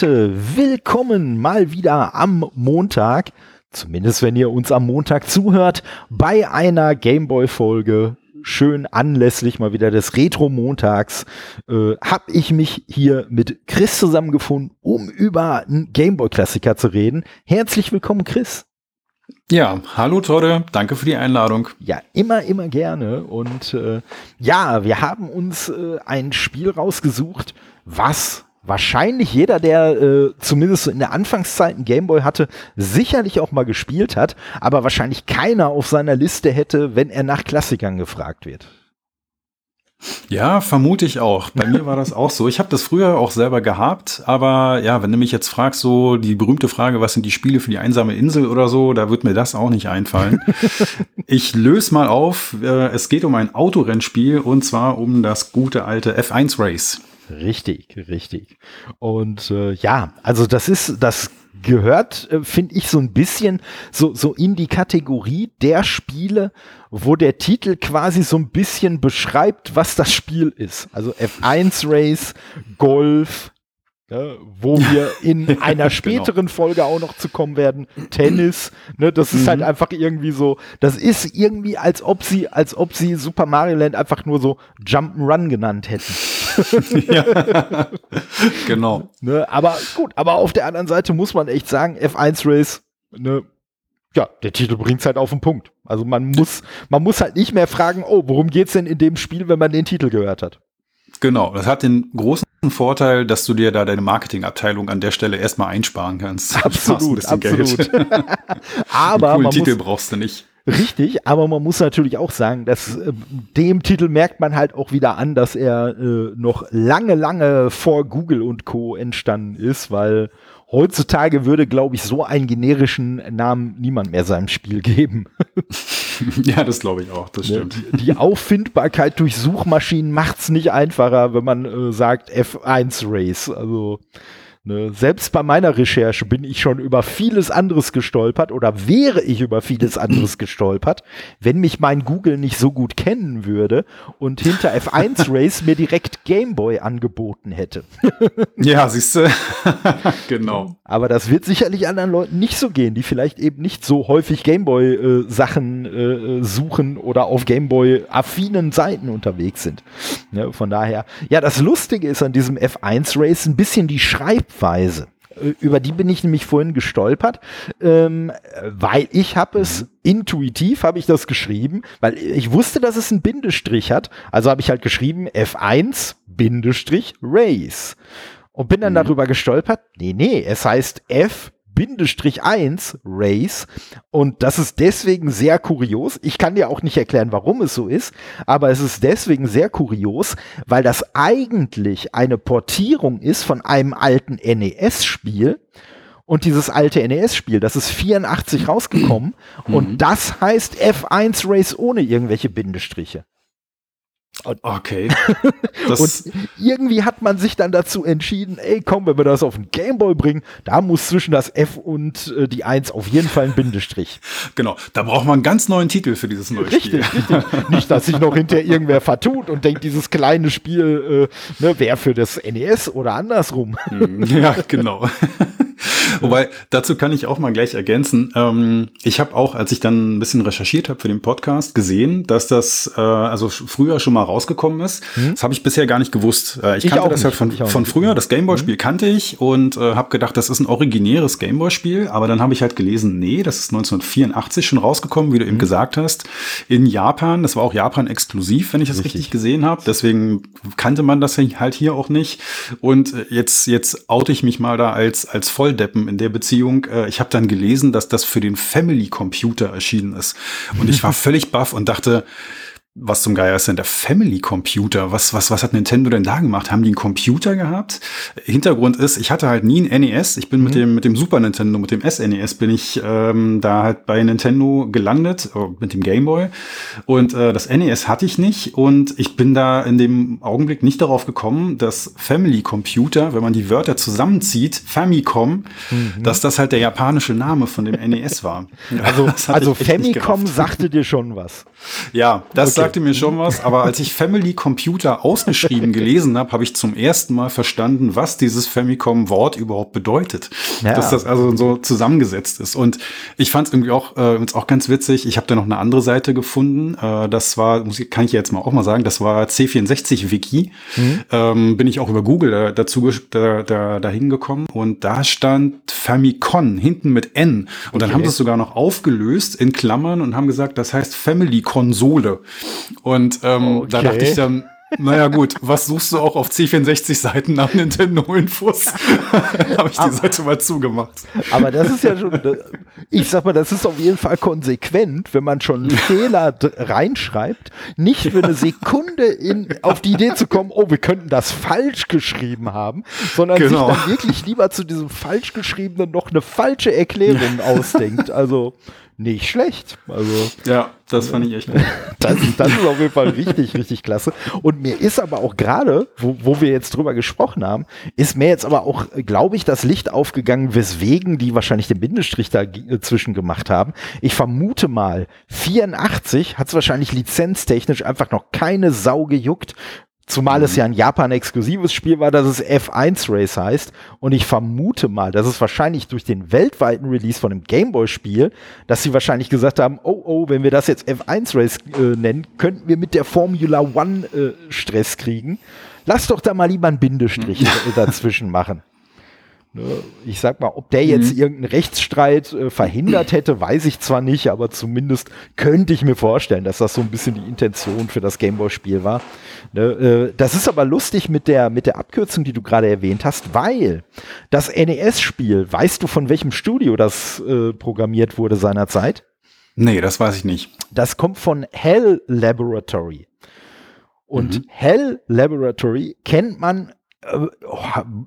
Leute, willkommen mal wieder am Montag, zumindest wenn ihr uns am Montag zuhört, bei einer Gameboy-Folge. Schön anlässlich mal wieder des Retro-Montags äh, habe ich mich hier mit Chris zusammengefunden, um über einen Gameboy-Klassiker zu reden. Herzlich willkommen, Chris. Ja, hallo Tode, danke für die Einladung. Ja, immer, immer gerne. Und äh, ja, wir haben uns äh, ein Spiel rausgesucht, was wahrscheinlich jeder, der äh, zumindest in der Anfangszeit einen Gameboy hatte, sicherlich auch mal gespielt hat, aber wahrscheinlich keiner auf seiner Liste hätte, wenn er nach Klassikern gefragt wird. Ja, vermute ich auch. Bei mir war das auch so. Ich habe das früher auch selber gehabt, aber ja, wenn du mich jetzt fragst, so die berühmte Frage, was sind die Spiele für die einsame Insel oder so, da wird mir das auch nicht einfallen. ich löse mal auf. Äh, es geht um ein Autorennspiel und zwar um das gute alte F1 Race. Richtig, richtig. Und äh, ja, also das ist, das gehört, äh, finde ich, so ein bisschen so, so in die Kategorie der Spiele, wo der Titel quasi so ein bisschen beschreibt, was das Spiel ist. Also F1 Race, Golf, Ne, wo wir in einer genau. späteren genau. Folge auch noch zu kommen werden, Tennis, ne, das ist halt mhm. halt einfach irgendwie so, das ist irgendwie, als ob sie, als ob sie Super Mario Land einfach nur so Jump'n'Run genannt hätten. ja, genau. Ne, aber gut, aber auf der anderen Seite muss man echt sagen, F1 Race, ne, ja, der Titel bringt's halt auf den Punkt. Also man muss, man muss halt nicht mehr fragen, oh, worum geht's denn in dem Spiel, wenn man den Titel gehört hat? Genau, das hat den großen Vorteil, dass du dir da deine Marketingabteilung an der Stelle erstmal einsparen kannst. Absolut, absolut. aber man Titel muss, brauchst du nicht. Richtig, aber man muss natürlich auch sagen, dass äh, dem Titel merkt man halt auch wieder an, dass er äh, noch lange, lange vor Google und Co. entstanden ist, weil heutzutage würde, glaube ich, so einen generischen Namen niemand mehr seinem Spiel geben. ja, das glaube ich auch, das stimmt. Die, die Auffindbarkeit durch Suchmaschinen macht es nicht einfacher, wenn man äh, sagt F1 Race. Also Ne? Selbst bei meiner Recherche bin ich schon über vieles anderes gestolpert oder wäre ich über vieles anderes gestolpert, wenn mich mein Google nicht so gut kennen würde und hinter F1 Race mir direkt Gameboy angeboten hätte. ja, siehst du. genau. Aber das wird sicherlich anderen Leuten nicht so gehen, die vielleicht eben nicht so häufig Gameboy-Sachen äh, äh, suchen oder auf Gameboy-affinen Seiten unterwegs sind. Ja, von daher, ja, das Lustige ist an diesem F1 Race ein bisschen die Schreib Schreibweise. Über die bin ich nämlich vorhin gestolpert, ähm, weil ich habe es intuitiv habe ich das geschrieben, weil ich wusste, dass es einen Bindestrich hat. Also habe ich halt geschrieben F1 Bindestrich Race und bin dann mhm. darüber gestolpert. Nee, nee, es heißt F Bindestrich 1 Race und das ist deswegen sehr kurios. Ich kann dir auch nicht erklären, warum es so ist, aber es ist deswegen sehr kurios, weil das eigentlich eine Portierung ist von einem alten NES-Spiel. Und dieses alte NES-Spiel, das ist 84 rausgekommen mhm. und das heißt F1 Race ohne irgendwelche Bindestriche. Okay. und irgendwie hat man sich dann dazu entschieden, ey, komm, wenn wir das auf den Gameboy bringen, da muss zwischen das F und äh, die 1 auf jeden Fall ein Bindestrich. Genau, da braucht man einen ganz neuen Titel für dieses neue richtig, Spiel. Richtig, Nicht, dass sich noch hinterher irgendwer vertut und denkt, dieses kleine Spiel äh, ne, wäre für das NES oder andersrum. Hm, ja, genau. Wobei, dazu kann ich auch mal gleich ergänzen. Ähm, ich habe auch, als ich dann ein bisschen recherchiert habe für den Podcast, gesehen, dass das äh, also früher schon mal rausgekommen ist. Mhm. Das habe ich bisher gar nicht gewusst. Äh, ich, ich kannte das halt von, von früher, das Gameboy-Spiel mhm. kannte ich und äh, habe gedacht, das ist ein originäres Gameboy-Spiel. Aber dann habe ich halt gelesen, nee, das ist 1984 schon rausgekommen, wie du mhm. eben gesagt hast, in Japan. Das war auch Japan exklusiv, wenn ich das richtig, richtig gesehen habe. Deswegen kannte man das halt hier auch nicht. Und äh, jetzt, jetzt oute ich mich mal da als, als Volldeppen in der Beziehung. Äh, ich habe dann gelesen, dass das für den Family Computer erschienen ist. Und ich war völlig baff und dachte, was zum Geier ist denn der Family Computer? Was, was, was hat Nintendo denn da gemacht? Haben die einen Computer gehabt? Hintergrund ist, ich hatte halt nie ein NES. Ich bin mhm. mit dem, mit dem Super Nintendo, mit dem SNES bin ich ähm, da halt bei Nintendo gelandet, oh, mit dem Game Boy. Und äh, das NES hatte ich nicht. Und ich bin da in dem Augenblick nicht darauf gekommen, dass Family Computer, wenn man die Wörter zusammenzieht, Famicom, mhm. dass das halt der japanische Name von dem NES war. Also, also Famicom sagte dir schon was. Ja, das, sagte mir schon was, aber als ich Family Computer ausgeschrieben gelesen habe, habe ich zum ersten Mal verstanden, was dieses Famicom-Wort überhaupt bedeutet. Ja. Dass das also so zusammengesetzt ist. Und ich fand es irgendwie auch, äh, auch ganz witzig. Ich habe da noch eine andere Seite gefunden. Äh, das war, muss ich, kann ich jetzt mal auch mal sagen, das war C64-Wiki. Mhm. Ähm, bin ich auch über Google da, dazu da, da, dahin gekommen und da stand Famicom hinten mit N. Und okay. dann haben sie es sogar noch aufgelöst in Klammern und haben gesagt, das heißt Family-Konsole. Und ähm, okay. da dachte ich dann, naja gut, was suchst du auch auf C64-Seiten nach Nintendo-Infos? Habe ich die aber, Seite mal zugemacht. Aber das ist ja schon, ich sag mal, das ist auf jeden Fall konsequent, wenn man schon einen Fehler reinschreibt, nicht für eine Sekunde in, auf die Idee zu kommen, oh, wir könnten das falsch geschrieben haben, sondern genau. sich dann wirklich lieber zu diesem falsch geschriebenen noch eine falsche Erklärung ausdenkt. Also nicht schlecht. Also, ja, das fand ich echt gut. das, das ist auf jeden Fall richtig, richtig klasse. Und mir ist aber auch gerade, wo, wo wir jetzt drüber gesprochen haben, ist mir jetzt aber auch, glaube ich, das Licht aufgegangen, weswegen die wahrscheinlich den Bindestrich dazwischen gemacht haben. Ich vermute mal, 84 hat es wahrscheinlich lizenztechnisch einfach noch keine Sau gejuckt, Zumal es ja ein Japan-exklusives Spiel war, dass es F1 Race heißt. Und ich vermute mal, dass es wahrscheinlich durch den weltweiten Release von dem Gameboy-Spiel, dass sie wahrscheinlich gesagt haben, oh, oh, wenn wir das jetzt F1 Race äh, nennen, könnten wir mit der Formula One äh, Stress kriegen. Lass doch da mal lieber einen Bindestrich dazwischen machen. Ne, ich sag mal, ob der jetzt mhm. irgendeinen Rechtsstreit äh, verhindert hätte, weiß ich zwar nicht, aber zumindest könnte ich mir vorstellen, dass das so ein bisschen die Intention für das Gameboy-Spiel war. Ne, äh, das ist aber lustig mit der, mit der Abkürzung, die du gerade erwähnt hast, weil das NES-Spiel, weißt du von welchem Studio das äh, programmiert wurde seinerzeit? Nee, das weiß ich nicht. Das kommt von Hell Laboratory. Und mhm. Hell Laboratory kennt man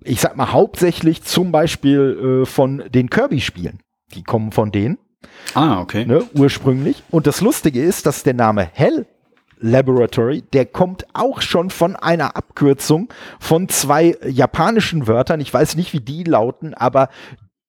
ich sag mal, hauptsächlich zum Beispiel äh, von den Kirby-Spielen. Die kommen von denen. Ah, okay. Ne, ursprünglich. Und das Lustige ist, dass der Name Hell Laboratory, der kommt auch schon von einer Abkürzung von zwei japanischen Wörtern. Ich weiß nicht, wie die lauten, aber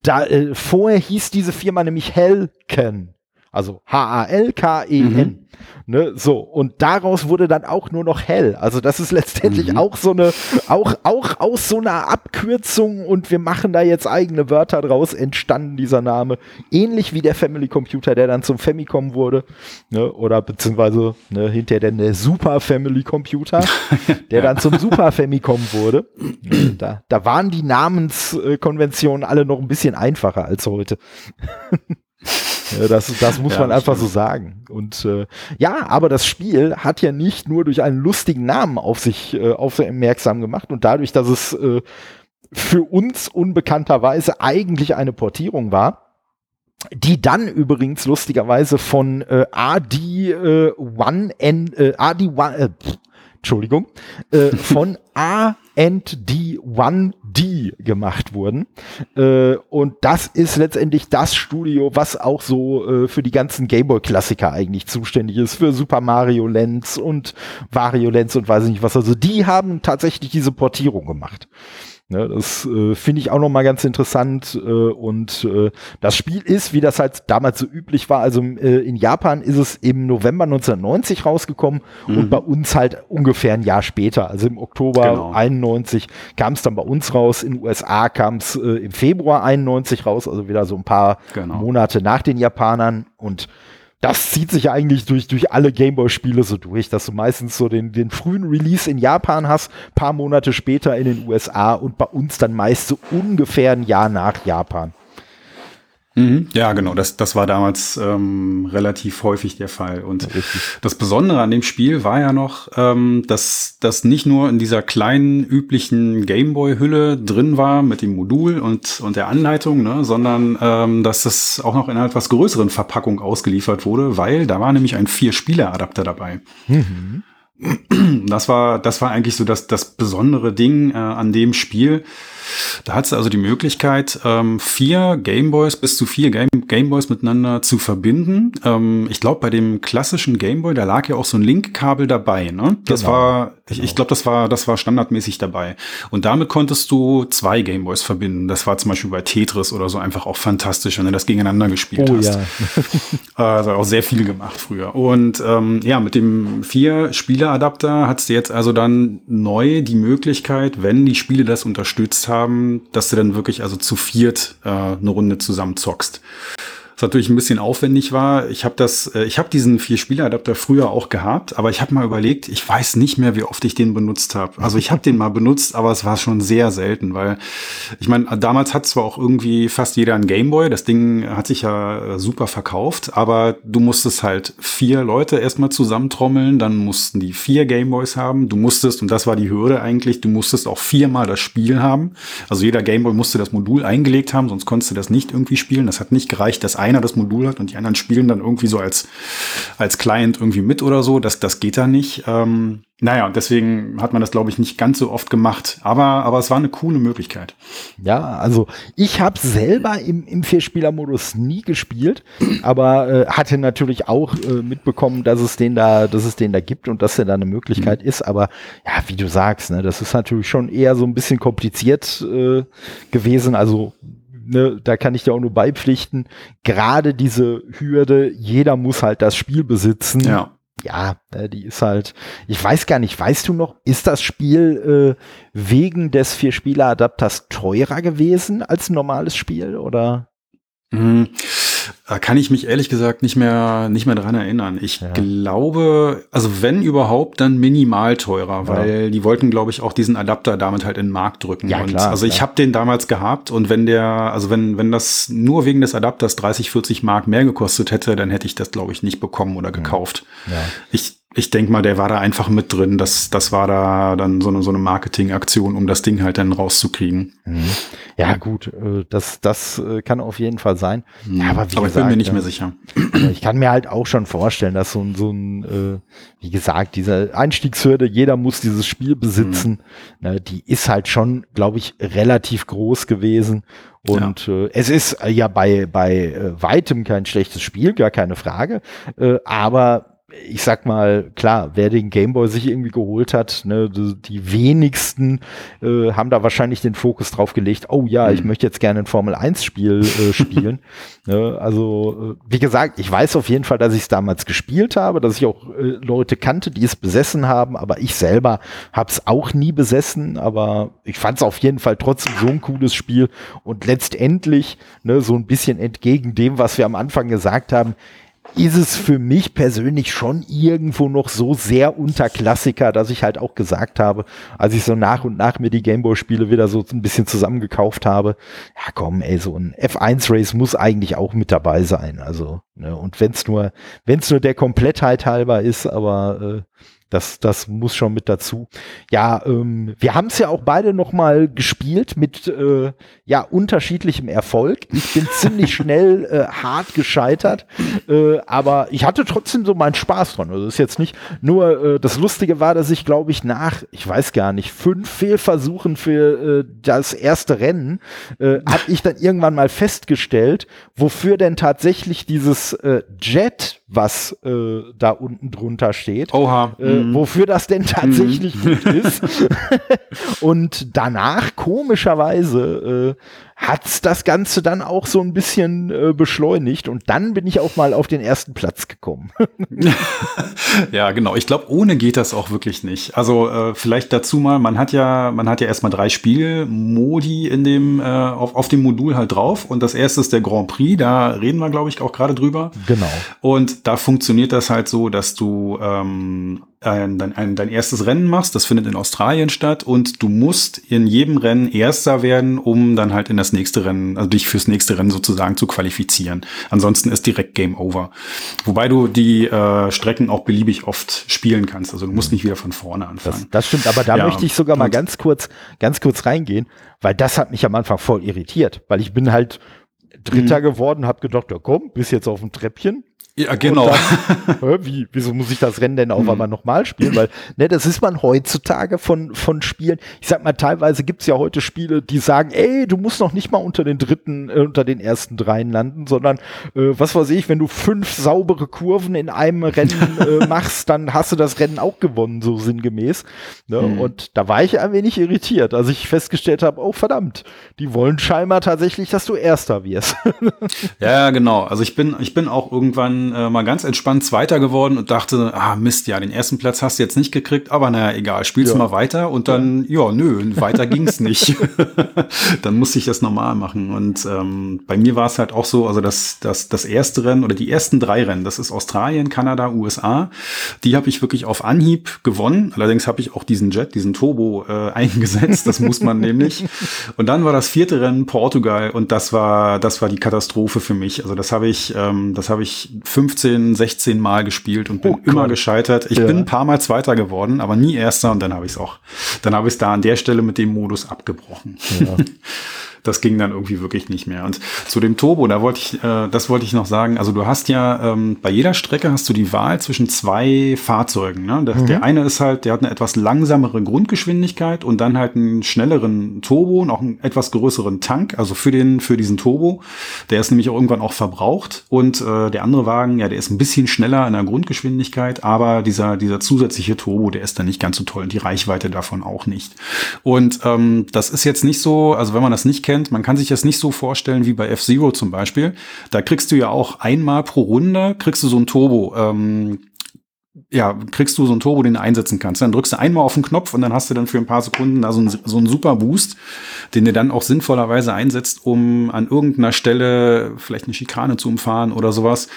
da, äh, vorher hieß diese Firma nämlich Helken. Also H-A-L-K-E-N. Mhm. Ne, so, und daraus wurde dann auch nur noch hell. Also das ist letztendlich mhm. auch so eine, auch, auch aus so einer Abkürzung und wir machen da jetzt eigene Wörter draus entstanden dieser Name. Ähnlich wie der Family Computer, der dann zum Famicom wurde, ne, oder beziehungsweise ne, hinterher dann der Super Family Computer, der dann zum Super Famicom wurde. Da, da waren die Namenskonventionen alle noch ein bisschen einfacher als heute. Ja, das, das muss ja, man einfach stimmt. so sagen. Und äh, ja, aber das Spiel hat ja nicht nur durch einen lustigen Namen auf sich äh, aufmerksam gemacht und dadurch, dass es äh, für uns unbekannterweise eigentlich eine Portierung war, die dann übrigens lustigerweise von äh, AD1N, äh, AD1, äh, Entschuldigung, äh, von A&D1D gemacht wurden. Äh, und das ist letztendlich das Studio, was auch so äh, für die ganzen Gameboy-Klassiker eigentlich zuständig ist, für Super Mario Lens und Wario Lens und weiß ich nicht was. Also die haben tatsächlich diese Portierung gemacht. Ne, das äh, finde ich auch noch mal ganz interessant. Äh, und äh, das Spiel ist, wie das halt damals so üblich war, also äh, in Japan ist es im November 1990 rausgekommen mhm. und bei uns halt ungefähr ein Jahr später, also im Oktober genau. 91 kam es dann bei uns raus. In den USA kam es äh, im Februar 91 raus, also wieder so ein paar genau. Monate nach den Japanern und das zieht sich eigentlich durch, durch alle Gameboy-Spiele so durch, dass du meistens so den, den frühen Release in Japan hast, paar Monate später in den USA und bei uns dann meist so ungefähr ein Jahr nach Japan. Mhm. Ja, genau. Das, das war damals ähm, relativ häufig der Fall. Und Richtig. das Besondere an dem Spiel war ja noch, ähm, dass das nicht nur in dieser kleinen üblichen Gameboy-Hülle drin war mit dem Modul und, und der Anleitung, ne, sondern ähm, dass es auch noch in einer etwas größeren Verpackung ausgeliefert wurde, weil da war nämlich ein Vier-Spieler-Adapter dabei. Mhm. Das war, das war eigentlich so das, das besondere Ding äh, an dem Spiel da hat du also die Möglichkeit, ähm, vier Gameboys bis zu vier Game Gameboys miteinander zu verbinden. Ähm, ich glaube, bei dem klassischen Gameboy, da lag ja auch so ein Link-Kabel dabei. Ne? Das genau. war Ich, ich glaube, das war, das war standardmäßig dabei. Und damit konntest du zwei Gameboys verbinden. Das war zum Beispiel bei Tetris oder so einfach auch fantastisch, wenn du das gegeneinander gespielt Oh hast. ja. Also auch sehr viel gemacht früher. Und ähm, ja, mit dem vier Spieler-Adapter hast du jetzt also dann neu die Möglichkeit, wenn die Spiele das unterstützt haben, dass du dann wirklich also zu viert äh, eine Runde zusammen zockst. Was natürlich ein bisschen aufwendig war. Ich habe das, äh, ich habe diesen vier Spieler-Adapter früher auch gehabt, aber ich habe mal überlegt, ich weiß nicht mehr, wie oft ich den benutzt habe. Also ich habe den mal benutzt, aber es war schon sehr selten, weil ich meine, damals hat zwar auch irgendwie fast jeder einen Gameboy, das Ding hat sich ja äh, super verkauft, aber du musstest halt vier Leute erstmal zusammentrommeln, dann mussten die vier Gameboys haben. Du musstest, und das war die Hürde eigentlich, du musstest auch viermal das Spiel haben. Also jeder Gameboy musste das Modul eingelegt haben, sonst konntest du das nicht irgendwie spielen. Das hat nicht gereicht, dass einer das Modul hat und die anderen spielen dann irgendwie so als, als Client irgendwie mit oder so. Das, das geht da nicht. Ähm, naja, und deswegen hat man das, glaube ich, nicht ganz so oft gemacht. Aber, aber es war eine coole Möglichkeit. Ja, also ich habe selber im, im Vierspieler-Modus nie gespielt, aber äh, hatte natürlich auch äh, mitbekommen, dass es den da, dass es den da gibt und dass er da eine Möglichkeit ist. Aber ja, wie du sagst, ne, das ist natürlich schon eher so ein bisschen kompliziert äh, gewesen. Also Ne, da kann ich dir auch nur beipflichten. Gerade diese Hürde, jeder muss halt das Spiel besitzen. Ja. Ja, äh, die ist halt, ich weiß gar nicht, weißt du noch, ist das Spiel äh, wegen des Vier-Spieler-Adapters teurer gewesen als ein normales Spiel oder? Mhm. Da kann ich mich ehrlich gesagt nicht mehr, nicht mehr dran erinnern. Ich Ja. glaube, also wenn überhaupt, dann minimal teurer, Ja. weil die wollten, glaube ich, auch diesen Adapter damit halt in den Markt drücken. Ja, und klar, also ich klar. habe den damals gehabt und wenn der, also wenn, wenn das nur wegen des Adapters 30, 40 Mark mehr gekostet hätte, dann hätte ich das, glaube ich, nicht bekommen oder gekauft. Ja. Ich, ich denke mal, der war da einfach mit drin. Das, das war da dann so eine, so eine Marketingaktion, um das Ding halt dann rauszukriegen. Mhm. Ja, gut, äh, das, das äh, kann auf jeden Fall sein. Ja, aber wie Aber ich bin gesagt, mir nicht ja. mehr sicher. Ich kann mir halt auch schon vorstellen, dass so ein, so ein äh, wie gesagt, diese Einstiegshürde, jeder muss dieses Spiel besitzen, ne, die ist halt schon, glaube ich, relativ groß gewesen. Und äh, es ist ja bei, bei weitem kein schlechtes Spiel, gar keine Frage. Äh, aber ich sag mal, klar, wer den Gameboy sich irgendwie geholt hat, ne, die, wenigsten äh, haben da wahrscheinlich den Fokus drauf gelegt, oh ja, ich Mhm. möchte jetzt gerne ein Formel-1-Spiel äh, spielen. ne, also, äh, wie gesagt, ich weiß auf jeden Fall, dass ich es damals gespielt habe, dass ich auch äh, Leute kannte, die es besessen haben, aber ich selber habe es auch nie besessen, aber ich fand es auf jeden Fall trotzdem so ein cooles Spiel und letztendlich ne, so ein bisschen entgegen dem, was wir am Anfang gesagt haben, ist es für mich persönlich schon irgendwo noch so sehr unter Klassiker, dass ich halt auch gesagt habe, als ich so nach und nach mir die Gameboy-Spiele wieder so ein bisschen zusammengekauft habe, ja komm, ey, so ein F1-Race muss eigentlich auch mit dabei sein. Also, ne, und wenn's nur, wenn's nur der Komplettheit halber ist, aber äh, das, das muss schon mit dazu. Ja, ähm, wir haben es ja auch beide noch mal gespielt mit äh, ja unterschiedlichem Erfolg. Ich bin ziemlich schnell äh, hart gescheitert, äh, aber ich hatte trotzdem so meinen Spaß dran. Also ist jetzt nicht nur äh, das Lustige war, dass ich glaube ich nach, ich weiß gar nicht, fünf Fehlversuchen für äh, das erste Rennen äh, habe ich dann irgendwann mal festgestellt, wofür denn tatsächlich dieses äh, Jet, was äh, da unten drunter steht, Oha. äh, Mhm. wofür das denn tatsächlich gut ist. und danach, komischerweise, äh, hat's das Ganze dann auch so ein bisschen äh, beschleunigt und dann bin ich auch mal auf den ersten Platz gekommen. Ja, genau. Ich glaube, ohne geht das auch wirklich nicht. Also äh, vielleicht dazu mal, man hat ja, man hat ja erstmal drei Spielmodi in dem, äh, auf, auf dem Modul halt drauf. Und das erste ist der Grand Prix, da reden wir, glaube ich, auch gerade drüber. genau. Und da funktioniert das halt so, dass du ähm, ein, dein, ein, dein erstes Rennen machst. Das findet in Australien statt und du musst in jedem Rennen Erster werden, um dann halt in das nächste Rennen, also dich fürs nächste Rennen sozusagen zu qualifizieren. Ansonsten ist direkt Game Over. Wobei du die äh, Strecken auch beliebig oft spielen kannst. Also du musst nicht wieder von vorne Das, anfangen. das stimmt, aber da Ja, möchte ich sogar mal ganz kurz, ganz kurz reingehen, weil das hat mich am Anfang voll irritiert, weil ich bin halt Dritter geworden, habe gedacht, ja komm, bis jetzt auf dem Treppchen. Ja, genau. Dann, wie, wieso muss ich das Rennen denn auch einmal nochmal spielen? Weil, ne, das ist man heutzutage von, von Spielen. Ich sag mal, teilweise gibt's ja heute Spiele, die sagen, ey, du musst noch nicht mal unter den dritten, äh, unter den ersten dreien landen, sondern, äh, was weiß ich, wenn du fünf saubere Kurven in einem Rennen äh, machst, dann hast du das Rennen auch gewonnen, so sinngemäß. Ne? Mhm. Und da war ich ein wenig irritiert, als ich festgestellt habe, oh verdammt, die wollen scheinbar tatsächlich, dass du Erster wirst. ja, genau. Also ich bin, ich bin auch irgendwann äh, mal ganz entspannt Zweiter geworden und dachte, ah Mist, ja, den ersten Platz hast du jetzt nicht gekriegt, aber naja, egal, spielst ja. mal weiter und dann, ja, nö, weiter ging's nicht. dann musste ich das normal machen. Und ähm, bei mir war es halt auch so, also das, das, das erste Rennen oder die ersten drei Rennen, das ist Australien, Kanada, USA, die habe ich wirklich auf Anhieb gewonnen. Allerdings habe ich auch diesen Jet, diesen Turbo äh, eingesetzt, das muss man nämlich. Und dann war das vierte Rennen Portugal und das war, das war die Katastrophe für mich. Also das habe ich, ähm, das habe ich 15, 16 Mal gespielt und bin oh, immer gescheitert. Ich ja. bin ein paar Mal Zweiter geworden, aber nie Erster und dann habe ich es auch, dann habe ich es da an der Stelle mit dem Modus abgebrochen. Ja. das ging dann irgendwie wirklich nicht mehr. Und zu dem Turbo, da wollte ich, äh, das wollte ich noch sagen. Also du hast ja ähm, bei jeder Strecke hast du die Wahl zwischen zwei Fahrzeugen. Ne? Der, mhm. der eine ist halt, der hat eine etwas langsamere Grundgeschwindigkeit und dann halt einen schnelleren Turbo und auch einen etwas größeren Tank. Also für den für diesen Turbo, der ist nämlich auch irgendwann auch verbraucht. Und äh, der andere Wagen, ja, der ist ein bisschen schneller in der Grundgeschwindigkeit, aber dieser dieser zusätzliche Turbo, der ist dann nicht ganz so toll und die Reichweite davon auch nicht. Und ähm, das ist jetzt nicht so, also wenn man das nicht kennt kennt. Man kann sich das nicht so vorstellen wie bei F-Zero zum Beispiel. Da kriegst du ja auch einmal pro Runde, kriegst du so ein Turbo. Ähm, ja, kriegst du so ein Turbo, den du einsetzen kannst. Dann drückst du einmal auf den Knopf und dann hast du dann für ein paar Sekunden da so einen, so einen super Boost, den du dann auch sinnvollerweise einsetzt, um an irgendeiner Stelle vielleicht eine Schikane zu umfahren oder sowas.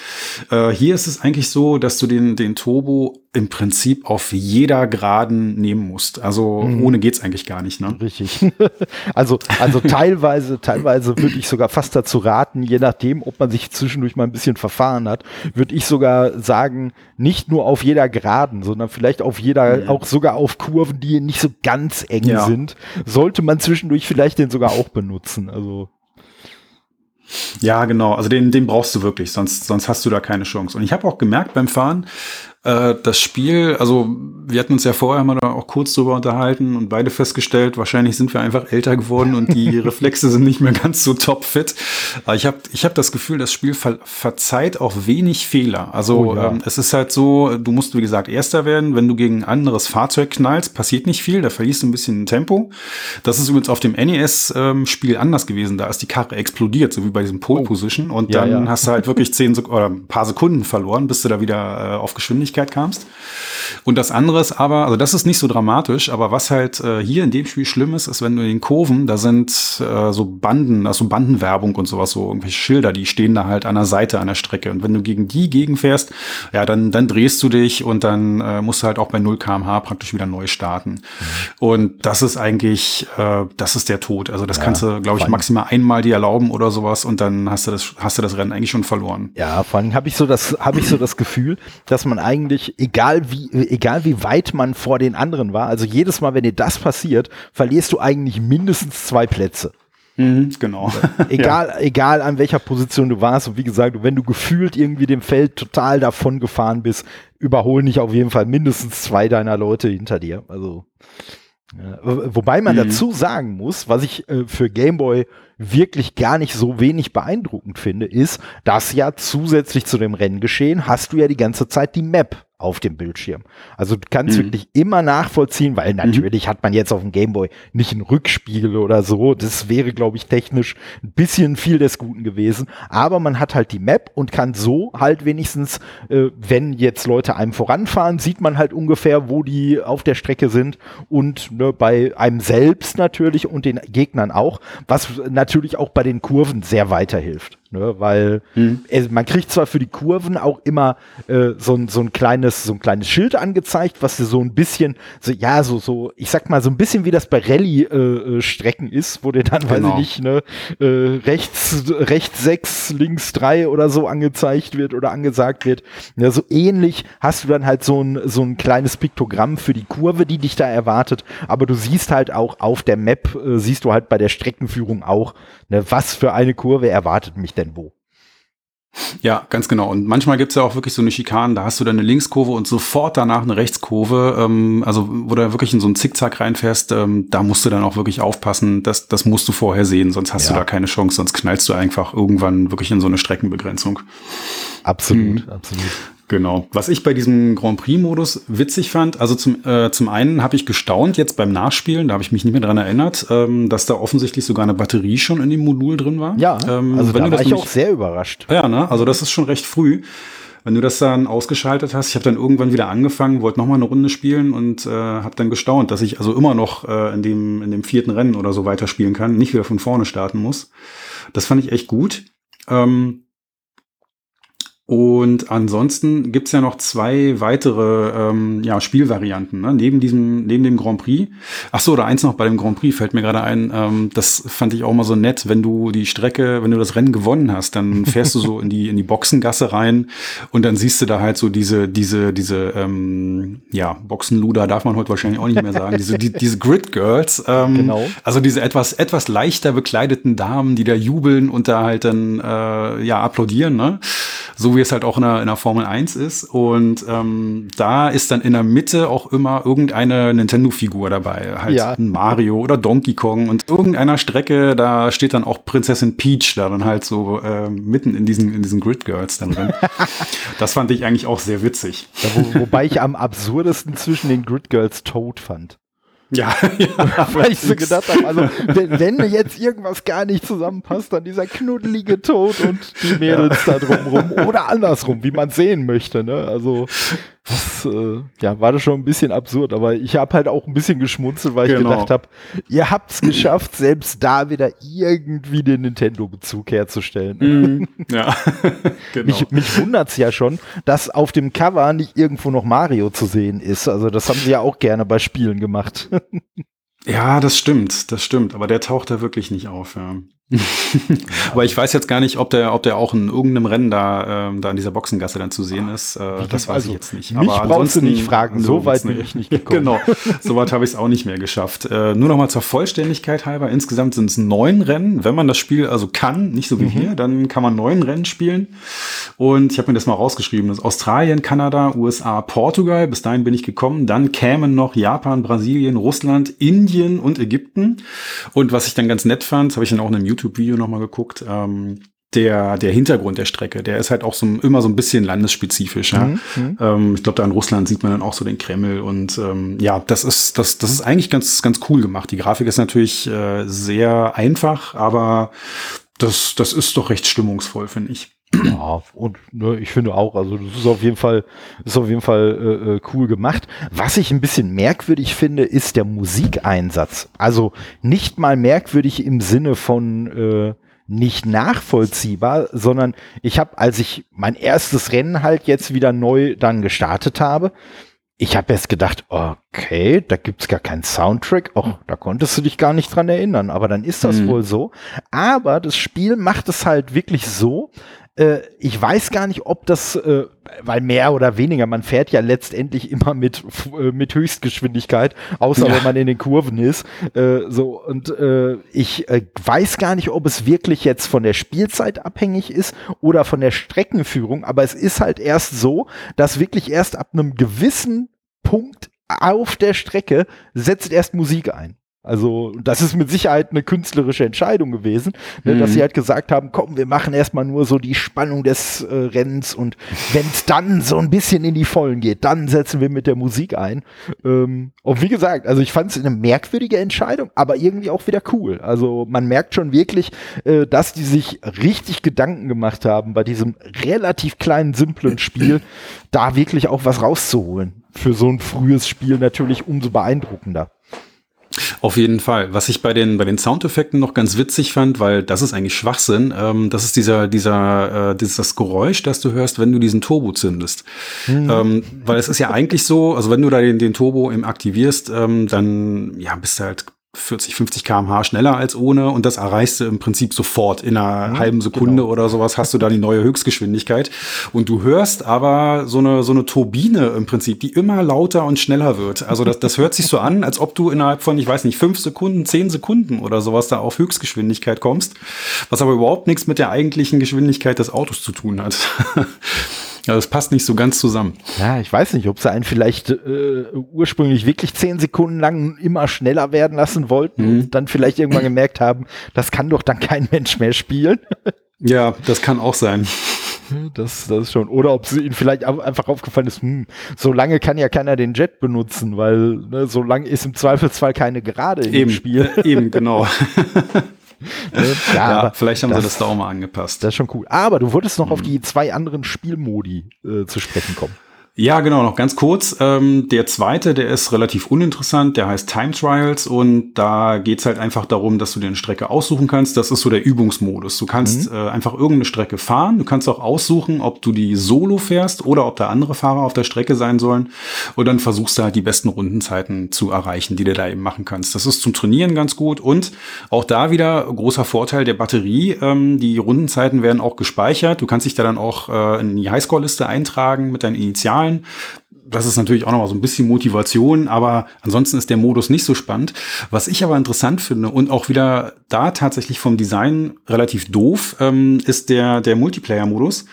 Äh, hier ist es eigentlich so, dass du den, den Turbo im Prinzip auf jeder Geraden nehmen musst. Also mhm. ohne geht's eigentlich gar nicht. Ne? Richtig. also also teilweise teilweise würde ich sogar fast dazu raten, je nachdem, ob man sich zwischendurch mal ein bisschen verfahren hat, würde ich sogar sagen, nicht nur auf jeder Geraden, sondern vielleicht auf jeder, mhm. auch sogar auf Kurven, die nicht so ganz eng ja. sind, sollte man zwischendurch vielleicht den sogar auch benutzen. Also ja, genau. Also den, den brauchst du wirklich, sonst, sonst hast du da keine Chance. Und ich habe auch gemerkt beim Fahren, äh, das Spiel, also wir hatten uns ja vorher mal da auch kurz drüber unterhalten und beide festgestellt, wahrscheinlich sind wir einfach älter geworden und die Reflexe sind nicht mehr ganz so topfit. Aber ich habe ich hab das Gefühl, das Spiel ver verzeiht auch wenig Fehler. Also oh ja. ähm, es ist halt so, du musst, wie gesagt, Erster werden. Wenn du gegen ein anderes Fahrzeug knallst, passiert nicht viel, da verlierst du ein bisschen Tempo. Das ist übrigens auf dem NES-Spiel ähm, anders gewesen. Da ist die Karre explodiert, so wie bei diesem Pole oh. Position. Und ja, dann ja. hast du halt wirklich zehn Sek oder ein paar Sekunden verloren, bis du da wieder äh, auf Geschwindigkeit kamst. Und das andere ist aber, also das ist nicht so dramatisch, aber was halt äh, hier in dem Spiel schlimm ist, ist, wenn du in den Kurven, da sind äh, so Banden, also Bandenwerbung und sowas, so irgendwelche Schilder, die stehen da halt an der Seite an der Strecke. Und wenn du gegen die gegenfährst, ja, dann, dann drehst du dich und dann äh, musst du halt auch bei 0 kmh praktisch wieder neu starten. Und das ist eigentlich, äh, das ist der Tod. Also das ja, kannst du, glaube ich, maximal einmal dir erlauben oder sowas und dann hast du das, hast du das Rennen eigentlich schon verloren. Ja, vor allem habe ich so das, habe ich so das Gefühl, dass man eigentlich, egal wie, egal wie weit man vor den anderen war, also jedes Mal, wenn dir das passiert, verlierst du eigentlich mindestens zwei Plätze. Mhm, genau. egal, ja. egal an welcher Position du warst und wie gesagt, wenn du gefühlt irgendwie dem Feld total davon gefahren bist, überholen dich auf jeden Fall mindestens zwei deiner Leute hinter dir. Also ja, wobei man mhm. dazu sagen muss, was ich äh, für Gameboy wirklich gar nicht so wenig beeindruckend finde, ist, dass ja zusätzlich zu dem Renngeschehen hast du ja die ganze Zeit die Map auf dem Bildschirm. Also du kannst mhm. wirklich immer nachvollziehen, weil mhm. natürlich mhm. hat man jetzt auf dem Gameboy nicht ein Rückspiegel oder so. Das wäre, glaube ich, technisch ein bisschen viel des Guten gewesen. Aber man hat halt die Map und kann so halt wenigstens, äh, wenn jetzt Leute einem voranfahren, sieht man halt ungefähr, wo die auf der Strecke sind und ne, bei einem selbst natürlich und den Gegnern auch, was natürlich auch bei den Kurven sehr weiterhilft. Ne, weil hm. es, man kriegt zwar für die Kurven auch immer äh, so, so ein kleines so ein kleines Schild angezeigt, was so ein bisschen so ja so so ich sag mal so ein bisschen wie das bei Rallye äh, äh Strecken ist, wo dir dann genau. weiß ich genau. nicht ne äh, rechts rechts sechs links drei oder so angezeigt wird oder angesagt wird. Ja, so ähnlich hast du dann halt so ein so ein kleines Piktogramm für die Kurve, die dich da erwartet, aber du siehst halt auch auf der Map äh, siehst du halt bei der Streckenführung auch ne, was für eine Kurve erwartet mich denn wo? Ja, ganz genau. Und manchmal gibt's ja auch wirklich so eine Schikanen, da hast du dann eine Linkskurve und sofort danach eine Rechtskurve, ähm, also wo du wirklich in so einen Zickzack reinfährst, ähm, da musst du dann auch wirklich aufpassen, das, das musst du vorher sehen, sonst hast ja. du da keine Chance, sonst knallst du einfach irgendwann wirklich in so eine Streckenbegrenzung. Absolut, mhm. absolut. Genau. Was ich bei diesem Grand Prix-Modus witzig fand, also zum, äh, zum einen habe ich gestaunt jetzt beim Nachspielen, da habe ich mich nicht mehr dran erinnert, ähm, dass da offensichtlich sogar eine Batterie schon in dem Modul drin war. Ja, ähm, also da war ich auch sehr überrascht. Ja, ne? also das ist schon recht früh. Wenn du das dann ausgeschaltet hast, ich habe dann irgendwann wieder angefangen, wollte nochmal eine Runde spielen und äh, habe dann gestaunt, dass ich also immer noch äh, in, dem, in dem vierten Rennen oder so weiterspielen kann, nicht wieder von vorne starten muss. Das fand ich echt gut. Ähm, und ansonsten gibt's ja noch zwei weitere ähm, ja, Spielvarianten, ne? neben diesem, neben dem Grand Prix. Ach so, oder eins noch bei dem Grand Prix fällt mir gerade ein. Ähm, das fand ich auch mal so nett, wenn du die Strecke, wenn du das Rennen gewonnen hast, dann fährst du so in die in die Boxengasse rein und dann siehst du da halt so diese diese diese ähm, ja Boxenluder darf man heute wahrscheinlich auch nicht mehr sagen. diese die, diese Grid Girls. Ähm, genau. Also diese etwas etwas leichter bekleideten Damen, die da jubeln und da halt dann äh, ja applaudieren. Ne? So wie es halt auch in der, in der Formel 1 ist. Und ähm, da ist dann in der Mitte auch immer irgendeine Nintendo-Figur dabei. Halt ja. Mario oder Donkey Kong. Und irgendeiner Strecke, da steht dann auch Prinzessin Peach da dann halt so äh, mitten in diesen, in diesen Grid Girls dann drin. das fand ich eigentlich auch sehr witzig. Ja, wo, wobei ich am absurdesten zwischen den Grid Girls Toad fand. Ja, ja. Weil ich so gedacht habe, also wenn, wenn mir jetzt irgendwas gar nicht zusammenpasst, dann dieser knuddelige Tod und die Mädels ja. da drumrum oder andersrum, wie man sehen möchte, ne? Also das äh, ja, war das schon ein bisschen absurd, aber ich habe halt auch ein bisschen geschmunzelt, weil genau. ich gedacht habe, ihr habt es geschafft, selbst da wieder irgendwie den Nintendo-Bezug herzustellen. Mm, ja, genau. Mich, mich wundert es ja schon, dass auf dem Cover nicht irgendwo noch Mario zu sehen ist. Also das haben sie ja auch gerne bei Spielen gemacht. ja, das stimmt, das stimmt, aber der taucht da wirklich nicht auf. Ja. Aber ich weiß jetzt gar nicht, ob der, ob der auch in irgendeinem Rennen da, ähm, da in dieser Boxengasse dann zu sehen ist. Äh, das weiß also, ich jetzt nicht. Mich Aber brauchst du nicht fragen, so weit bin ich nicht gekommen. genau, so weit habe ich es auch nicht mehr geschafft. Äh, nur noch mal zur Vollständigkeit halber. Insgesamt sind es neun Rennen. Wenn man das Spiel also kann, nicht so wie mhm. hier, dann kann man neun Rennen spielen. Und ich habe mir das mal rausgeschrieben. Das ist Australien, Kanada, USA, Portugal. Bis dahin bin ich gekommen. Dann kämen noch Japan, Brasilien, Russland, Indien und Ägypten. Und was ich dann ganz nett fand, habe ich dann auch in einem YouTube-Video nochmal geguckt. Ähm, der, der Hintergrund der Strecke, der ist halt auch so immer so ein bisschen landesspezifisch. Ja? Mhm. mhm. Ähm, ich glaube, da in Russland sieht man dann auch so den Kreml und ähm, ja, das ist, das, das ist eigentlich ganz, ganz cool gemacht. Die Grafik ist natürlich äh, sehr einfach, aber das, das ist doch recht stimmungsvoll, finde ich. Ja, und ne, ich finde auch, also das ist auf jeden Fall, ist auf jeden Fall äh, äh, cool gemacht. Was ich ein bisschen merkwürdig finde, ist der Musikeinsatz. Also nicht mal merkwürdig im Sinne von äh, nicht nachvollziehbar, sondern ich habe, als ich mein erstes Rennen halt jetzt wieder neu dann gestartet habe, ich habe erst gedacht, okay, da gibt's gar keinen Soundtrack. Och, da konntest du dich gar nicht dran erinnern. Aber dann ist das mhm. wohl so. Aber das Spiel macht es halt wirklich so, äh, ich weiß gar nicht, ob das, äh, weil mehr oder weniger, man fährt ja letztendlich immer mit, äh, mit Höchstgeschwindigkeit, außer ja. wenn man in den Kurven ist. Äh, so, und äh, ich äh, weiß gar nicht, ob es wirklich jetzt von der Spielzeit abhängig ist oder von der Streckenführung, aber es ist halt erst so, dass wirklich erst ab einem gewissen Punkt auf der Strecke setzt erst Musik ein. Also, das ist mit Sicherheit eine künstlerische Entscheidung gewesen, ne, mhm. dass sie halt gesagt haben, komm, wir machen erstmal nur so die Spannung des äh, Rennens und wenn es dann so ein bisschen in die Vollen geht, dann setzen wir mit der Musik ein. Ähm, und wie gesagt, also ich fand es eine merkwürdige Entscheidung, aber irgendwie auch wieder cool. Also man merkt schon wirklich, äh, dass die sich richtig Gedanken gemacht haben, bei diesem relativ kleinen, simplen Spiel, da wirklich auch was rauszuholen. Für so ein frühes Spiel natürlich umso beeindruckender. Auf jeden Fall. Was ich bei den, bei den Soundeffekten noch ganz witzig fand, weil das ist eigentlich Schwachsinn, ähm, das ist dieser, dieser, äh, dieses Geräusch, das du hörst, wenn du diesen Turbo zündest. Mhm. Ähm, weil es ist ja eigentlich so, also wenn du da den, den Turbo im aktivierst, ähm, dann ja, bist du halt 40, 50 kmh schneller als ohne und das erreichst du im Prinzip sofort. In einer mhm, halben Sekunde genau. oder sowas hast du da die neue Höchstgeschwindigkeit. Und du hörst aber so eine, so eine Turbine im Prinzip, die immer lauter und schneller wird. Also das, das hört sich so an, als ob du innerhalb von, ich weiß nicht, fünf Sekunden, zehn Sekunden oder sowas da auf Höchstgeschwindigkeit kommst, was aber überhaupt nichts mit der eigentlichen Geschwindigkeit des Autos zu tun hat. Ja, das passt nicht so ganz zusammen. Ja, ich weiß nicht, ob sie einen vielleicht äh, ursprünglich wirklich zehn Sekunden lang immer schneller werden lassen wollten mhm. und dann vielleicht irgendwann gemerkt haben, das kann doch dann kein Mensch mehr spielen. Ja, das kann auch sein. Das, das ist schon. Oder ob sie ihnen vielleicht einfach aufgefallen ist, hm, so lange kann ja keiner den Jet benutzen, weil ne, so lange ist im Zweifelsfall keine Gerade im Spiel. Eben, genau. ja, ja vielleicht haben das, sie das da auch mal angepasst. Das ist schon cool. Aber du wolltest noch mhm. auf die zwei anderen Spielmodi äh, zu sprechen kommen. Ja, genau, noch ganz kurz. Ähm, der zweite, der ist relativ uninteressant, der heißt Time Trials und da geht's halt einfach darum, dass du dir eine Strecke aussuchen kannst. Das ist so der Übungsmodus. Du kannst mhm. äh, einfach irgendeine Strecke fahren. Du kannst auch aussuchen, ob du die solo fährst oder ob da andere Fahrer auf der Strecke sein sollen. Und dann versuchst du halt die besten Rundenzeiten zu erreichen, die du da eben machen kannst. Das ist zum Trainieren ganz gut und auch da wieder großer Vorteil der Batterie. Ähm, die Rundenzeiten werden auch gespeichert. Du kannst dich da dann auch äh, in die Highscore-Liste eintragen mit deinen Initialen zahlen. Das ist natürlich auch noch mal so ein bisschen Motivation, aber ansonsten ist der Modus nicht so spannend. Was ich aber interessant finde und auch wieder da tatsächlich vom Design relativ doof, ähm, ist der, der Multiplayer-Modus.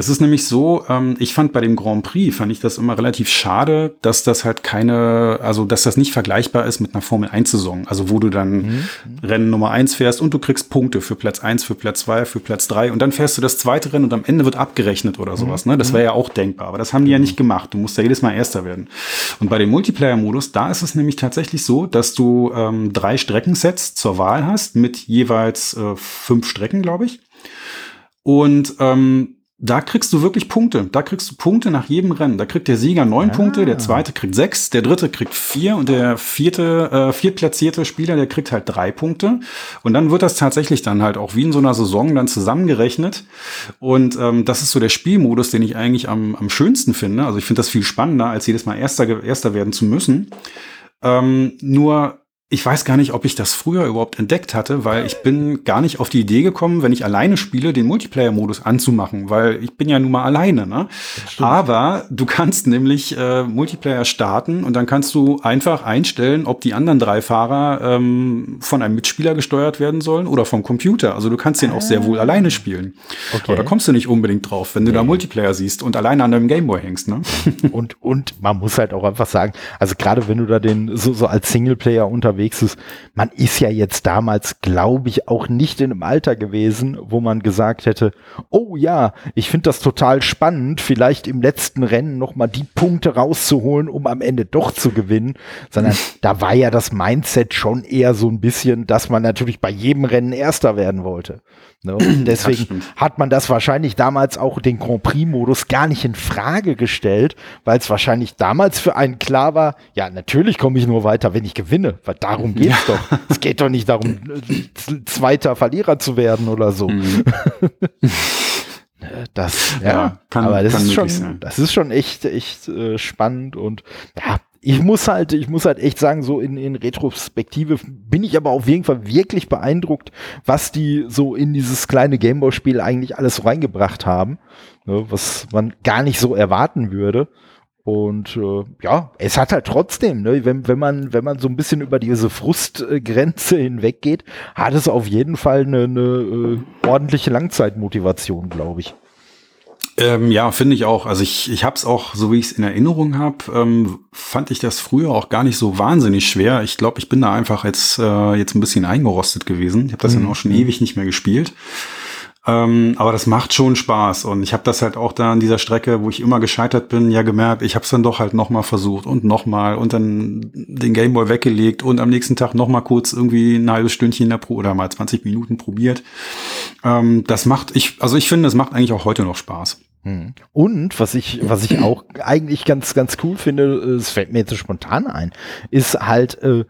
Es ist nämlich so, ähm, ich fand bei dem Grand Prix, fand ich das immer relativ schade, dass das halt keine, also dass das nicht vergleichbar ist mit einer Formel 1 Saison. Also wo du dann mhm. Rennen Nummer 1 fährst und du kriegst Punkte für Platz 1, für Platz 2, für Platz 3 und dann fährst du das zweite Rennen und am Ende wird abgerechnet oder sowas. Ne? Das mhm. wäre ja auch denkbar, aber das haben die ja nicht gemacht. Du musst ja jedes Mal Erster werden. Und bei dem Multiplayer-Modus, da ist es nämlich tatsächlich so, dass du ähm, drei Streckensets zur Wahl hast mit jeweils äh, fünf Strecken, glaube ich. Und ähm, da kriegst du wirklich Punkte. Da kriegst du Punkte nach jedem Rennen. Da kriegt der Sieger neun ah. Punkte, der zweite kriegt sechs, der dritte kriegt vier und der vierte, äh, viertplatzierte Spieler, der kriegt halt drei Punkte. Und dann wird das tatsächlich dann halt auch wie in so einer Saison dann zusammengerechnet. Und ähm, das ist so der Spielmodus, den ich eigentlich am, am schönsten finde. Also ich finde das viel spannender, als jedes Mal Erster, Erster werden zu müssen. Ähm, nur ich weiß gar nicht, ob ich das früher überhaupt entdeckt hatte, weil ich bin gar nicht auf die Idee gekommen, wenn ich alleine spiele, den Multiplayer-Modus anzumachen, weil ich bin ja nun mal alleine. Ne? Aber du kannst nämlich äh, Multiplayer starten und dann kannst du einfach einstellen, ob die anderen drei Fahrer ähm, von einem Mitspieler gesteuert werden sollen oder vom Computer. Also du kannst den auch sehr wohl alleine spielen. Okay. Aber da kommst du nicht unbedingt drauf, wenn du nee. da Multiplayer siehst und alleine an deinem Gameboy hängst. Ne? und, und man muss halt auch einfach sagen, also gerade wenn du da den so, so als Singleplayer unterwegs unterwegs ist. Man ist ja jetzt damals, glaube ich, auch nicht in einem Alter gewesen, wo man gesagt hätte, oh ja, ich finde das total spannend, vielleicht im letzten Rennen nochmal die Punkte rauszuholen, um am Ende doch zu gewinnen, sondern da war ja das Mindset schon eher so ein bisschen, dass man natürlich bei jedem Rennen Erster werden wollte. Ne? Deswegen hat man das wahrscheinlich damals auch den Grand Prix-Modus gar nicht in Frage gestellt, weil es wahrscheinlich damals für einen klar war, ja, natürlich komme ich nur weiter, wenn ich gewinne, weil darum geht's ja. doch. Es geht doch nicht darum, zweiter Verlierer zu werden oder so. Mhm. Das, ja, ja kann, aber das ist schon, sein. das ist schon echt, echt äh, spannend und ja, ich muss halt, ich muss halt echt sagen, so in, in Retrospektive bin ich aber auf jeden Fall wirklich beeindruckt, was die so in dieses kleine Gameboy-Spiel eigentlich alles so reingebracht haben, ne, was man gar nicht so erwarten würde. Und äh, ja, es hat halt trotzdem, ne, wenn, wenn man, wenn man so ein bisschen über diese Frustgrenze hinweggeht, hat es auf jeden Fall eine, eine äh, ordentliche Langzeitmotivation, glaube ich. Ähm, ja, finde ich auch. Also ich, ich habe es auch, so wie ich es in Erinnerung habe, ähm, fand ich das früher auch gar nicht so wahnsinnig schwer. Ich glaube, ich bin da einfach jetzt, äh, jetzt ein bisschen eingerostet gewesen. Ich habe das mhm. ja auch schon ewig nicht mehr gespielt. Ähm, aber das macht schon Spaß und ich habe das halt auch da an dieser Strecke, wo ich immer gescheitert bin, ja gemerkt, ich habe es dann doch halt nochmal versucht und nochmal und dann den Gameboy weggelegt und am nächsten Tag nochmal kurz irgendwie ein halbes Stündchen Pro oder mal 20 Minuten probiert. Ähm, das macht, ich, also ich finde, es macht eigentlich auch heute noch Spaß. Hm. Und was ich, was ich auch eigentlich ganz, ganz cool finde, es fällt mir jetzt so spontan ein, ist halt äh,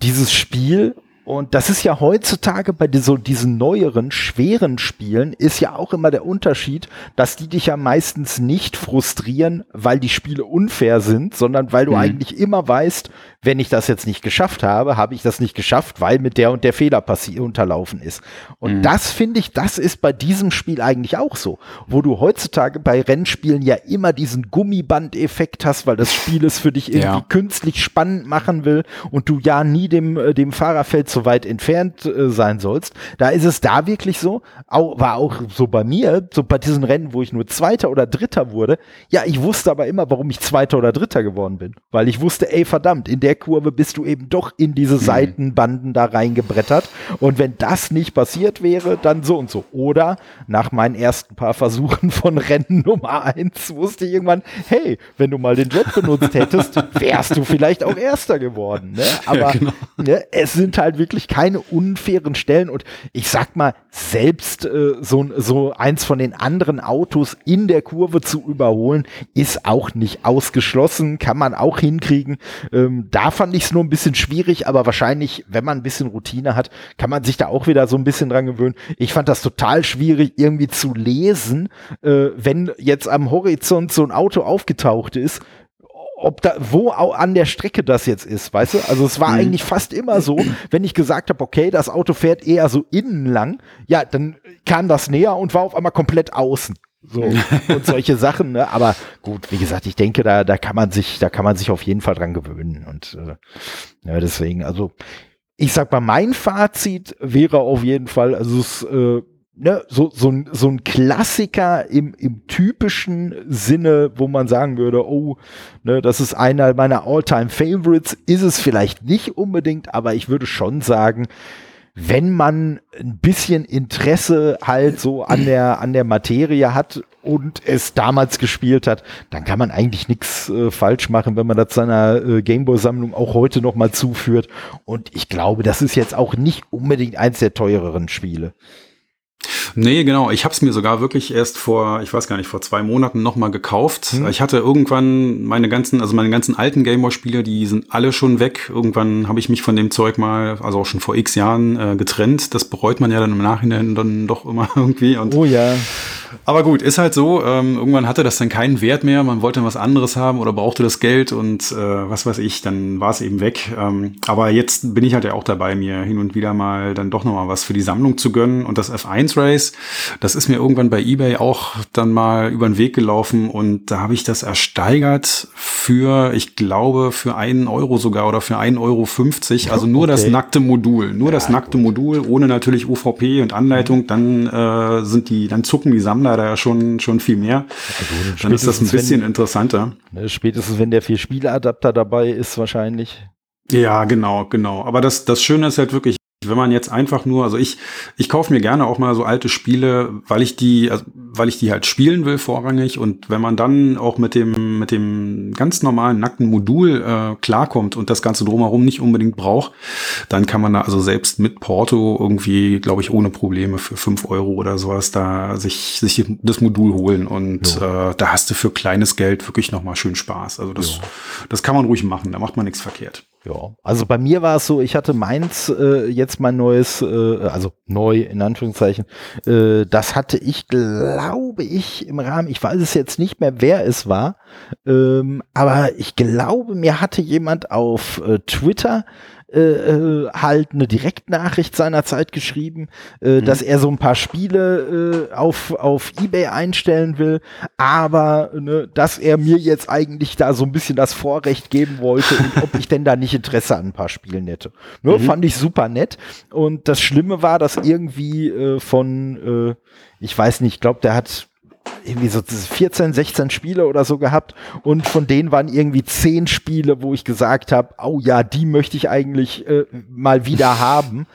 dieses Spiel Und das ist ja heutzutage bei so diesen neueren, schweren Spielen, ist ja auch immer der Unterschied, dass die dich ja meistens nicht frustrieren, weil die Spiele unfair sind, sondern weil du mhm. eigentlich immer weißt, wenn ich das jetzt nicht geschafft habe, habe ich das nicht geschafft, weil mit der und der Fehler unterlaufen ist. Und mhm. das finde ich, das ist bei diesem Spiel eigentlich auch so, wo du heutzutage bei Rennspielen ja immer diesen Gummiband-Effekt hast, weil das Spiel es für dich irgendwie ja. künstlich spannend machen will und du ja nie dem, äh, dem Fahrerfeld so weit entfernt äh, sein sollst. Da ist es da wirklich so, auch, war auch so bei mir, so bei diesen Rennen, wo ich nur Zweiter oder Dritter wurde. Ja, ich wusste aber immer, warum ich Zweiter oder Dritter geworden bin, weil ich wusste, ey verdammt, in der der Kurve bist du eben doch in diese mhm. Seitenbanden da reingebrettert. Und wenn das nicht passiert wäre, dann so und so. Oder nach meinen ersten paar Versuchen von Rennen Nummer eins wusste ich irgendwann, hey, wenn du mal den Jet benutzt hättest, wärst du vielleicht auch Erster geworden. Ne? Aber ja, genau. ne, es sind halt wirklich keine unfairen Stellen. Und ich sag mal, selbst äh, so, so eins von den anderen Autos in der Kurve zu überholen, ist auch nicht ausgeschlossen, kann man auch hinkriegen. Ähm, da fand ich es nur ein bisschen schwierig, aber wahrscheinlich, wenn man ein bisschen Routine hat, kann man sich da auch wieder so ein bisschen dran gewöhnen. Ich fand das total schwierig, irgendwie zu lesen, äh, wenn jetzt am Horizont so ein Auto aufgetaucht ist, ob da, wo an der Strecke das jetzt ist, weißt du? Also es war mhm. eigentlich fast immer so, wenn ich gesagt habe, okay, das Auto fährt eher so innen lang, ja, dann kam das näher und war auf einmal komplett außen. So und solche Sachen, ne? Aber gut, wie gesagt, ich denke, da, da kann man sich, da kann man sich auf jeden Fall dran gewöhnen. Und äh, ja, deswegen, also ich sag mal, mein Fazit wäre auf jeden Fall, also es, äh, ne, so, so, ein, so ein Klassiker im, im typischen Sinne, wo man sagen würde, oh, ne, das ist einer meiner All-Time-Favorites, ist es vielleicht nicht unbedingt, aber ich würde schon sagen, wenn man ein bisschen Interesse halt so an der, an der Materie hat und es damals gespielt hat, dann kann man eigentlich nichts äh, falsch machen, wenn man das seiner äh, Gameboy-Sammlung auch heute noch mal zuführt. Und ich glaube, das ist jetzt auch nicht unbedingt eins der teureren Spiele. Nee, genau. Ich habe es mir sogar wirklich erst vor, ich weiß gar nicht, vor zwei Monaten nochmal gekauft. Hm. Ich hatte irgendwann meine ganzen, also meine ganzen alten Gameboy-Spiele, die sind alle schon weg. Irgendwann habe ich mich von dem Zeug mal, also auch schon vor x Jahren äh, getrennt. Das bereut man ja dann im Nachhinein dann doch immer irgendwie. Und oh ja. Aber gut, ist halt so. Ähm, irgendwann hatte das dann keinen Wert mehr. Man wollte was anderes haben oder brauchte das Geld und äh, was weiß ich, dann war es eben weg. Ähm, aber jetzt bin ich halt ja auch dabei, mir hin und wieder mal dann doch nochmal was für die Sammlung zu gönnen. Und das F1 Race, das ist mir irgendwann bei eBay auch dann mal über den Weg gelaufen und da habe ich das ersteigert für, ich glaube, für einen Euro sogar oder für einen Euro. 50. Also nur okay. das nackte Modul. Nur ja, das nackte gut. Modul, ohne natürlich UVP und Anleitung. Dann äh, sind die, dann zucken die Sammler da ja schon, schon viel mehr. Ja, dann ist das ein bisschen wenn, interessanter. Ne, spätestens, wenn der vier Spieleadapter dabei ist, wahrscheinlich. Ja, genau, genau. Aber das, das Schöne ist halt wirklich, wenn man jetzt einfach nur, also ich, ich kaufe mir gerne auch mal so alte Spiele, weil ich die, also weil ich die halt spielen will vorrangig und wenn man dann auch mit dem, mit dem ganz normalen nackten Modul äh, klarkommt und das Ganze drumherum nicht unbedingt braucht, dann kann man da also selbst mit Porto irgendwie, glaube ich, ohne Probleme für fünf Euro oder sowas da sich, sich das Modul holen und äh, da hast du für kleines Geld wirklich nochmal schön Spaß. Also das, das kann man ruhig machen, da macht man nichts verkehrt. Ja, also bei mir war es so, ich hatte meins äh, jetzt mein neues, äh, also neu in Anführungszeichen, äh, das hatte ich, glaube ich, im Rahmen, ich weiß es jetzt nicht mehr, wer es war, ähm, aber ich glaube, mir hatte jemand auf äh, Twitter äh, äh, halt eine Direktnachricht seinerzeit geschrieben, äh, mhm. dass er so ein paar Spiele äh, auf, auf Ebay einstellen will, aber ne, dass er mir jetzt eigentlich da so ein bisschen das Vorrecht geben wollte und ob ich denn da nicht Interesse an ein paar Spielen hätte. Ne, mhm. Fand ich super nett. Und das Schlimme war, dass irgendwie äh, von, äh, ich weiß nicht, ich glaube, der hat irgendwie so 14, 16 Spiele oder so gehabt und von denen waren irgendwie 10 Spiele, wo ich gesagt habe, oh ja, die möchte ich eigentlich äh, mal wieder haben.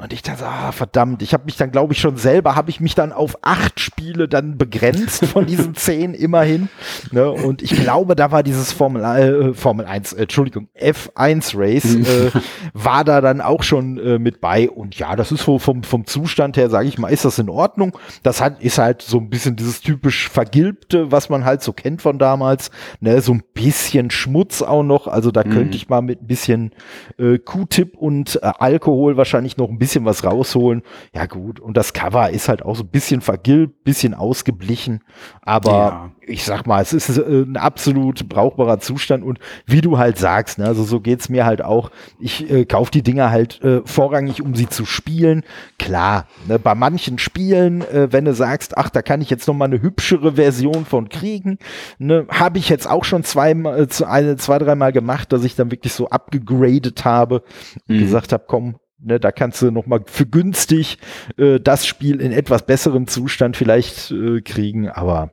Und ich dachte, ah, verdammt, ich habe mich dann, glaube ich, schon selber, habe ich mich dann auf acht Spiele dann begrenzt von diesen zehn immerhin. Ne? Und ich glaube, da war dieses Formel, äh, Formel 1, äh, Entschuldigung, F1 Race, äh, war da dann auch schon äh, mit bei. Und ja, das ist so vom, vom Zustand her, sage ich mal, ist das in Ordnung. Das hat, ist halt so ein bisschen dieses typisch Vergilbte, was man halt so kennt von damals. Ne? So ein bisschen Schmutz auch noch. Also da mhm. könnte ich mal mit ein bisschen äh, Q-Tip und äh, Alkohol wahrscheinlich noch ein bisschen was rausholen. Ja gut, und das Cover ist halt auch so ein bisschen vergilbt, bisschen ausgeblichen. Aber ja. ich sag mal, es ist äh, ein absolut brauchbarer Zustand. Und wie du halt sagst, ne, also so geht's mir halt auch. Ich äh, kaufe die Dinger halt äh, vorrangig, um sie zu spielen. Klar, ne, bei manchen Spielen, äh, wenn du sagst, ach, da kann ich jetzt noch mal eine hübschere Version von kriegen, ne, habe ich jetzt auch schon zwei, äh, zwei, dreimal gemacht, dass ich dann wirklich so abgegradet habe und mhm. gesagt habe, komm, Ne, da kannst du noch mal für günstig äh, das Spiel in etwas besserem Zustand vielleicht äh, kriegen, aber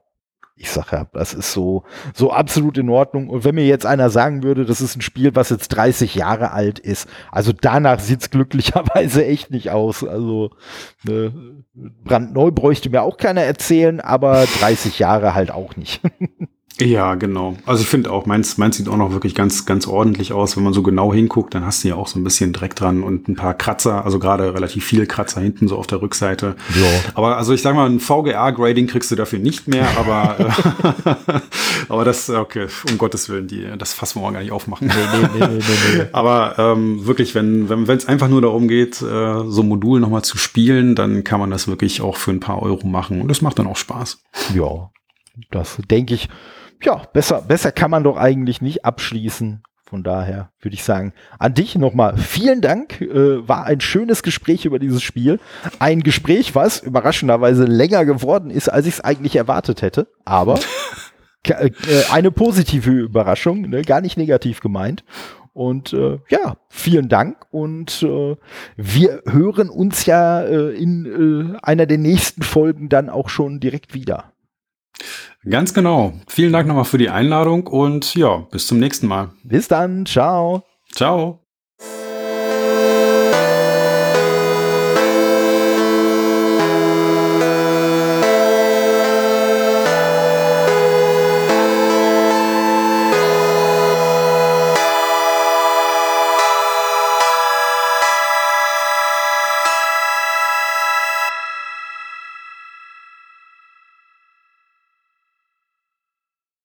ich sag ja, das ist so, so absolut in Ordnung. Und wenn mir jetzt einer sagen würde, das ist ein Spiel, was jetzt 30 Jahre alt ist, also danach sieht's glücklicherweise echt nicht aus. Also ne, brandneu bräuchte mir auch keiner erzählen, aber 30 Jahre halt auch nicht. Ja, genau. Also ich finde auch, meins, meins sieht auch noch wirklich ganz, ganz ordentlich aus. Wenn man so genau hinguckt, dann hast du ja auch so ein bisschen Dreck dran und ein paar Kratzer, also gerade relativ viele Kratzer hinten so auf der Rückseite. Ja. Aber also ich sage mal, ein VGA-Grading kriegst du dafür nicht mehr, aber, äh, aber das, okay, um Gottes Willen, die, das fassen wir auch gar nicht aufmachen. Nee, nee, nee, nee, nee, nee. aber ähm, wirklich, wenn wenn es einfach nur darum geht, äh, so ein Modul nochmal zu spielen, dann kann man das wirklich auch für ein paar Euro machen und das macht dann auch Spaß. Ja, das denke ich ja, besser, besser kann man doch eigentlich nicht abschließen. Von daher würde ich sagen, an dich nochmal vielen Dank. Äh, war ein schönes Gespräch über dieses Spiel. Ein Gespräch, was überraschenderweise länger geworden ist, als ich es eigentlich erwartet hätte. Aber äh, eine positive Überraschung, ne? gar nicht negativ gemeint. Und äh, ja, vielen Dank und äh, wir hören uns ja äh, in äh, einer der nächsten Folgen dann auch schon direkt wieder. Ganz genau. Vielen Dank nochmal für die Einladung und ja, bis zum nächsten Mal. Bis dann. Ciao. Ciao.